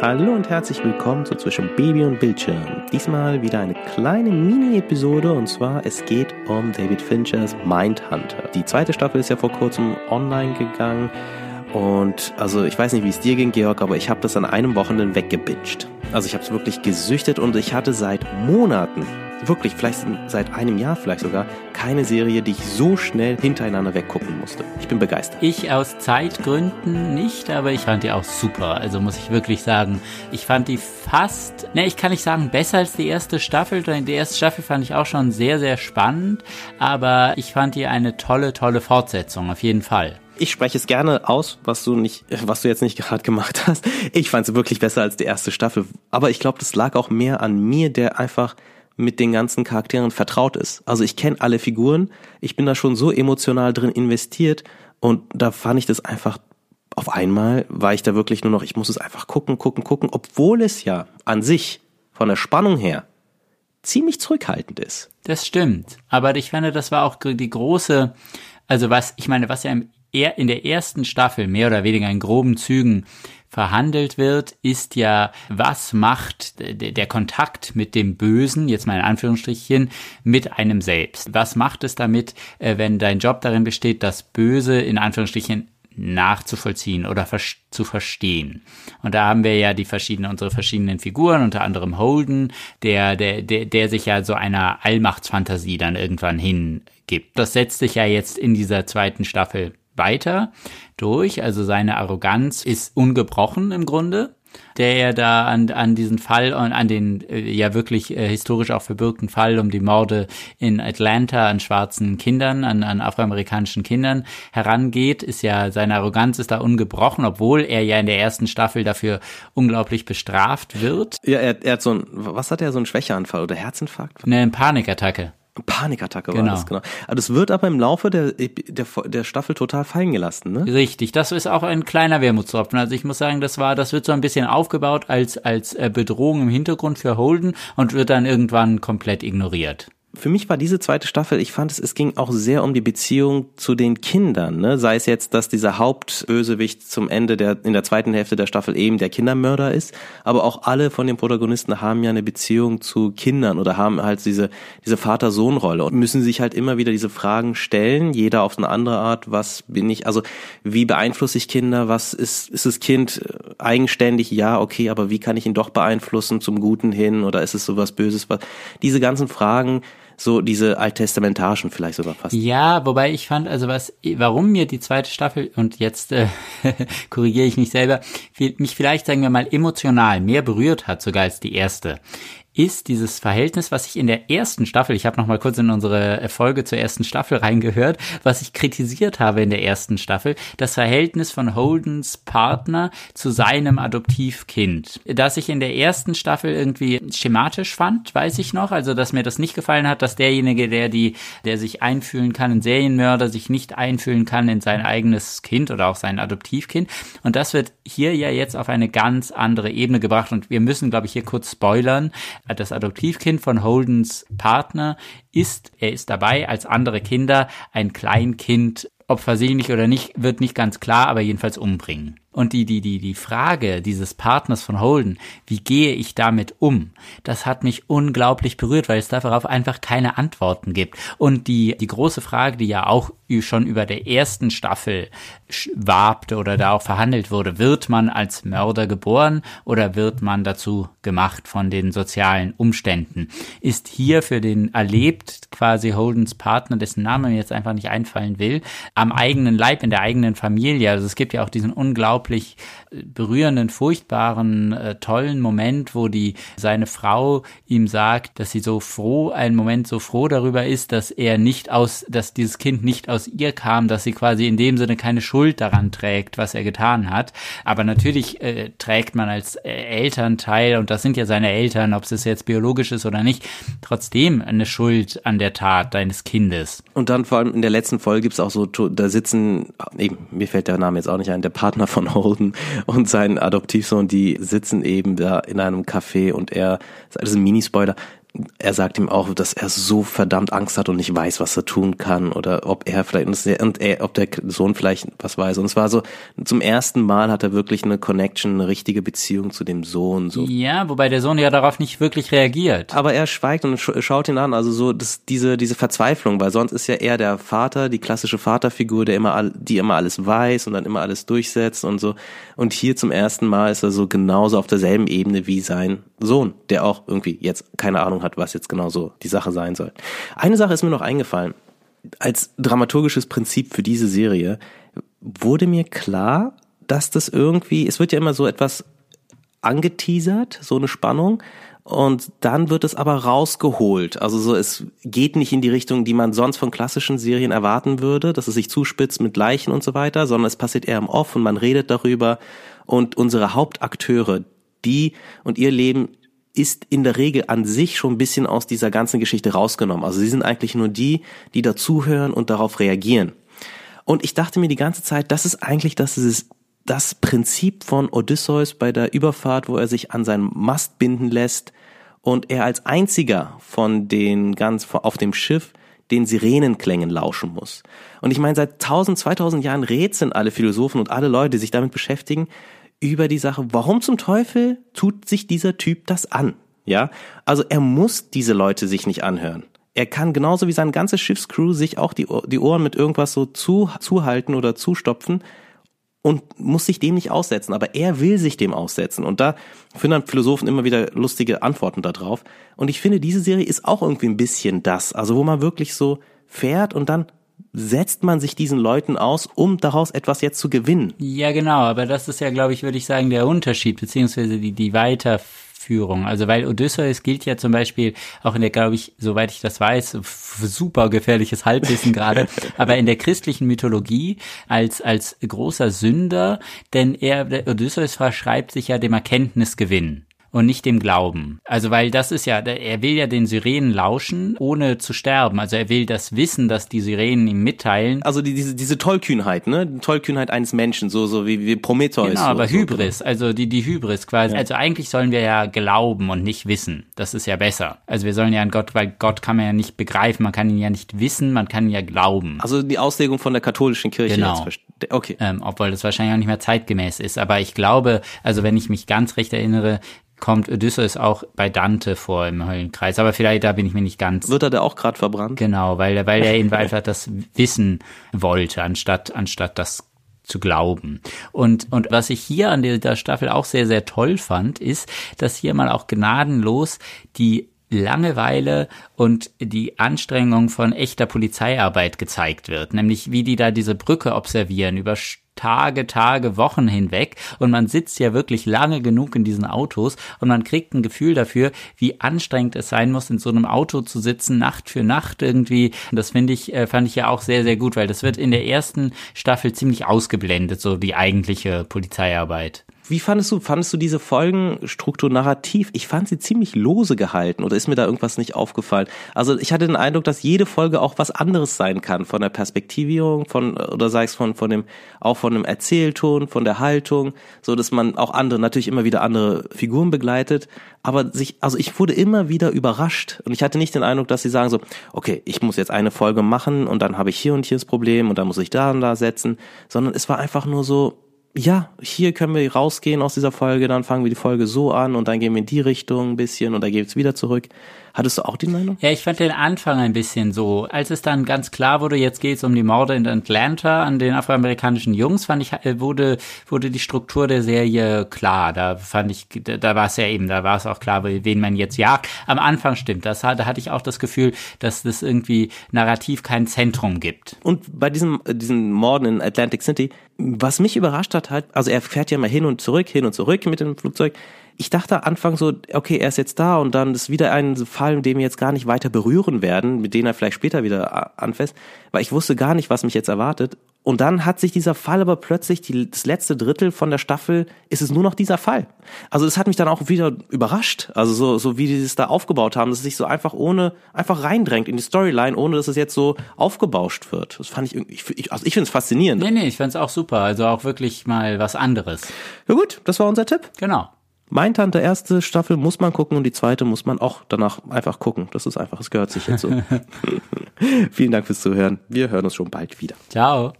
Hallo und herzlich willkommen zu Zwischen Baby und Bildschirm. Diesmal wieder eine kleine Mini-Episode und zwar es geht um David Finchers Mindhunter. Die zweite Staffel ist ja vor kurzem online gegangen und also ich weiß nicht, wie es dir ging, Georg, aber ich habe das an einem Wochenende weggebinged. Also ich habe es wirklich gesüchtet und ich hatte seit Monaten wirklich, vielleicht seit einem Jahr vielleicht sogar, keine Serie, die ich so schnell hintereinander weggucken musste. Ich bin begeistert. Ich aus Zeitgründen nicht, aber ich fand die auch super. Also muss ich wirklich sagen, ich fand die fast, ne, ich kann nicht sagen besser als die erste Staffel. Die erste Staffel fand ich auch schon sehr, sehr spannend, aber ich fand die eine tolle, tolle Fortsetzung, auf jeden Fall ich spreche es gerne aus, was du nicht, was du jetzt nicht gerade gemacht hast. Ich fand es wirklich besser als die erste Staffel. Aber ich glaube, das lag auch mehr an mir, der einfach mit den ganzen Charakteren vertraut ist. Also ich kenne alle Figuren, ich bin da schon so emotional drin investiert und da fand ich das einfach auf einmal war ich da wirklich nur noch, ich muss es einfach gucken, gucken, gucken, obwohl es ja an sich von der Spannung her ziemlich zurückhaltend ist. Das stimmt. Aber ich finde, das war auch die große, also was, ich meine, was ja in der ersten Staffel mehr oder weniger in groben Zügen verhandelt wird, ist ja, was macht der Kontakt mit dem Bösen, jetzt mal in Anführungsstrichen, mit einem selbst? Was macht es damit, äh, wenn dein Job darin besteht, das Böse in Anführungsstrichen nachzuvollziehen oder zu verstehen. Und da haben wir ja die verschiedenen, unsere verschiedenen Figuren, unter anderem Holden, der, der, der, der sich ja so einer Allmachtsfantasie dann irgendwann hingibt. Das setzt sich ja jetzt in dieser zweiten Staffel weiter durch. Also seine Arroganz ist ungebrochen im Grunde der ja da an, an diesen Fall und an den äh, ja wirklich äh, historisch auch verbürgten Fall um die Morde in Atlanta an schwarzen Kindern, an, an afroamerikanischen Kindern herangeht, ist ja, seine Arroganz ist da ungebrochen, obwohl er ja in der ersten Staffel dafür unglaublich bestraft wird. Ja, er, er hat so ein, was hat er, so ein Schwächeanfall oder Herzinfarkt? Eine Panikattacke. Panikattacke war genau. das, genau. Aber das wird aber im Laufe der, der, der Staffel total fallen gelassen, ne? Richtig, das ist auch ein kleiner Wermutstropfen. Also ich muss sagen, das war, das wird so ein bisschen aufgebaut als, als äh, Bedrohung im Hintergrund für Holden und wird dann irgendwann komplett ignoriert für mich war diese zweite Staffel, ich fand es, es ging auch sehr um die Beziehung zu den Kindern, ne? Sei es jetzt, dass dieser Hauptbösewicht zum Ende der, in der zweiten Hälfte der Staffel eben der Kindermörder ist, aber auch alle von den Protagonisten haben ja eine Beziehung zu Kindern oder haben halt diese, diese Vater-Sohn-Rolle und müssen sich halt immer wieder diese Fragen stellen, jeder auf eine andere Art, was bin ich, also wie beeinflusse ich Kinder, was ist, ist das Kind eigenständig, ja, okay, aber wie kann ich ihn doch beeinflussen zum Guten hin oder ist es sowas Böses, was, diese ganzen Fragen, so diese alttestamentarischen vielleicht sogar fast. Ja, wobei ich fand, also was, warum mir die zweite Staffel und jetzt äh, korrigiere ich mich selber, mich vielleicht sagen wir mal emotional mehr berührt hat sogar als die erste, ist dieses Verhältnis, was ich in der ersten Staffel, ich habe noch mal kurz in unsere Folge zur ersten Staffel reingehört, was ich kritisiert habe in der ersten Staffel, das Verhältnis von Holdens Partner zu seinem Adoptivkind. Das ich in der ersten Staffel irgendwie schematisch fand, weiß ich noch, also dass mir das nicht gefallen hat, dass derjenige, der die, der sich einfühlen kann in Serienmörder, sich nicht einfühlen kann in sein eigenes Kind oder auch sein Adoptivkind. Und das wird hier ja jetzt auf eine ganz andere Ebene gebracht und wir müssen, glaube ich, hier kurz spoilern das Adoptivkind von Holdens Partner ist, er ist dabei, als andere Kinder ein Kleinkind, ob versehentlich oder nicht, wird nicht ganz klar, aber jedenfalls umbringen. Und die, die, die, die Frage dieses Partners von Holden, wie gehe ich damit um, das hat mich unglaublich berührt, weil es darauf einfach keine Antworten gibt. Und die, die große Frage, die ja auch schon über der ersten Staffel wabte oder da auch verhandelt wurde, wird man als Mörder geboren oder wird man dazu gemacht von den sozialen Umständen? Ist hier für den erlebt quasi Holdens Partner, dessen Name mir jetzt einfach nicht einfallen will, am eigenen Leib, in der eigenen Familie. Also es gibt ja auch diesen unglaublichen unglaublich äh, berührenden, furchtbaren, äh, tollen Moment, wo die seine Frau ihm sagt, dass sie so froh, einen Moment so froh darüber ist, dass er nicht aus, dass dieses Kind nicht aus ihr kam, dass sie quasi in dem Sinne keine Schuld daran trägt, was er getan hat. Aber natürlich äh, trägt man als äh, Elternteil, und das sind ja seine Eltern, ob es jetzt biologisch ist oder nicht, trotzdem eine Schuld an der Tat deines Kindes. Und dann vor allem in der letzten Folge gibt es auch so, da sitzen, eben, mir fällt der Name jetzt auch nicht ein, der Partner von Holden und sein Adoptivsohn, die sitzen eben da in einem Café und er, das ist ein Minispoiler, er sagt ihm auch, dass er so verdammt Angst hat und nicht weiß, was er tun kann oder ob er vielleicht und er, ob der Sohn vielleicht was weiß. Und es war so zum ersten Mal hat er wirklich eine Connection, eine richtige Beziehung zu dem Sohn. So. Ja, wobei der Sohn ja darauf nicht wirklich reagiert. Aber er schweigt und schaut ihn an. Also so das, diese diese Verzweiflung, weil sonst ist ja er der Vater, die klassische Vaterfigur, der immer die immer alles weiß und dann immer alles durchsetzt und so. Und hier zum ersten Mal ist er so genauso auf derselben Ebene wie sein Sohn, der auch irgendwie jetzt keine Ahnung hat, was jetzt genau so die Sache sein soll. Eine Sache ist mir noch eingefallen. Als dramaturgisches Prinzip für diese Serie wurde mir klar, dass das irgendwie, es wird ja immer so etwas angeteasert, so eine Spannung, und dann wird es aber rausgeholt. Also so, es geht nicht in die Richtung, die man sonst von klassischen Serien erwarten würde, dass es sich zuspitzt mit Leichen und so weiter, sondern es passiert eher im Off und man redet darüber. Und unsere Hauptakteure, die und ihr Leben ist in der Regel an sich schon ein bisschen aus dieser ganzen Geschichte rausgenommen. Also sie sind eigentlich nur die, die dazuhören und darauf reagieren. Und ich dachte mir die ganze Zeit, das ist eigentlich das, ist das Prinzip von Odysseus bei der Überfahrt, wo er sich an seinen Mast binden lässt und er als einziger von den ganz auf dem Schiff den Sirenenklängen lauschen muss. Und ich meine, seit 1000, 2000 Jahren rätseln alle Philosophen und alle Leute, die sich damit beschäftigen, über die Sache, warum zum Teufel tut sich dieser Typ das an? Ja, also er muss diese Leute sich nicht anhören. Er kann genauso wie sein ganzes Schiffscrew sich auch die, die Ohren mit irgendwas so zu, zuhalten oder zustopfen und muss sich dem nicht aussetzen. Aber er will sich dem aussetzen. Und da finden Philosophen immer wieder lustige Antworten darauf. Und ich finde, diese Serie ist auch irgendwie ein bisschen das. Also wo man wirklich so fährt und dann setzt man sich diesen Leuten aus, um daraus etwas jetzt zu gewinnen. Ja, genau, aber das ist ja, glaube ich, würde ich sagen, der Unterschied, beziehungsweise die, die Weiterführung. Also weil Odysseus gilt ja zum Beispiel auch in der, glaube ich, soweit ich das weiß, super gefährliches Halbwissen gerade, aber in der christlichen Mythologie als, als großer Sünder, denn er, Odysseus verschreibt sich ja dem Erkenntnisgewinn und nicht dem Glauben. Also weil das ist ja, er will ja den Sirenen lauschen, ohne zu sterben. Also er will das Wissen, dass die Sirenen ihm mitteilen. Also die, diese, diese Tollkühnheit, ne? Die Tollkühnheit eines Menschen, so, so wie, wie Prometheus. Genau, so, aber so, Hybris, also die, die Hybris quasi. Ja. Also eigentlich sollen wir ja glauben und nicht wissen. Das ist ja besser. Also wir sollen ja an Gott, weil Gott kann man ja nicht begreifen, man kann ihn ja nicht wissen, man kann ihn ja glauben. Also die Auslegung von der katholischen Kirche genau. Okay. Ähm, obwohl das wahrscheinlich auch nicht mehr zeitgemäß ist. Aber ich glaube, also wenn ich mich ganz recht erinnere, kommt Odysseus auch bei Dante vor im Höllenkreis, aber vielleicht da bin ich mir nicht ganz. Wird er da auch gerade verbrannt? Genau, weil, weil er eben einfach das Wissen wollte, anstatt, anstatt das zu glauben. Und, und was ich hier an der Staffel auch sehr, sehr toll fand, ist, dass hier mal auch gnadenlos die Langeweile und die Anstrengung von echter Polizeiarbeit gezeigt wird, nämlich wie die da diese Brücke observieren über Tage, Tage, Wochen hinweg und man sitzt ja wirklich lange genug in diesen Autos und man kriegt ein Gefühl dafür, wie anstrengend es sein muss, in so einem Auto zu sitzen, Nacht für Nacht irgendwie. Das finde ich, äh, fand ich ja auch sehr, sehr gut, weil das wird in der ersten Staffel ziemlich ausgeblendet, so die eigentliche Polizeiarbeit. Wie fandest du, fandest du diese Folgenstruktur narrativ? Ich fand sie ziemlich lose gehalten oder ist mir da irgendwas nicht aufgefallen? Also ich hatte den Eindruck, dass jede Folge auch was anderes sein kann von der Perspektivierung, von, oder sei es von, von dem, auch von dem Erzählton, von der Haltung, so dass man auch andere, natürlich immer wieder andere Figuren begleitet, aber sich, also ich wurde immer wieder überrascht und ich hatte nicht den Eindruck, dass sie sagen so, okay, ich muss jetzt eine Folge machen und dann habe ich hier und hier das Problem und dann muss ich da und da setzen, sondern es war einfach nur so, ja, hier können wir rausgehen aus dieser Folge, dann fangen wir die Folge so an und dann gehen wir in die Richtung ein bisschen und dann geht's wieder zurück. Hattest du auch die Meinung? Ja, ich fand den Anfang ein bisschen so. Als es dann ganz klar wurde, jetzt geht's um die Morde in Atlanta an den afroamerikanischen Jungs, fand ich, äh, wurde, wurde die Struktur der Serie klar. Da fand ich, da, da war es ja eben, da war es auch klar, wen man jetzt jagt. Am Anfang stimmt das. Da hatte ich auch das Gefühl, dass das irgendwie narrativ kein Zentrum gibt. Und bei diesem, äh, diesen Morden in Atlantic City, was mich überrascht hat, halt, also er fährt ja mal hin und zurück, hin und zurück mit dem Flugzeug ich dachte Anfang so, okay, er ist jetzt da und dann ist wieder ein Fall, den wir jetzt gar nicht weiter berühren werden, mit dem er vielleicht später wieder anfasst, weil ich wusste gar nicht, was mich jetzt erwartet. Und dann hat sich dieser Fall aber plötzlich, die, das letzte Drittel von der Staffel, ist es nur noch dieser Fall. Also das hat mich dann auch wieder überrascht. Also so, so wie die es da aufgebaut haben, dass es sich so einfach ohne, einfach reindrängt in die Storyline, ohne dass es jetzt so aufgebauscht wird. Das fand ich irgendwie, ich, also ich finde es faszinierend. Nee, nee, ich fand es auch super. Also auch wirklich mal was anderes. Ja gut, das war unser Tipp. Genau. Mein Tante erste Staffel muss man gucken und die zweite muss man auch danach einfach gucken. Das ist einfach, es gehört sich jetzt so. Vielen Dank fürs Zuhören. Wir hören uns schon bald wieder. Ciao.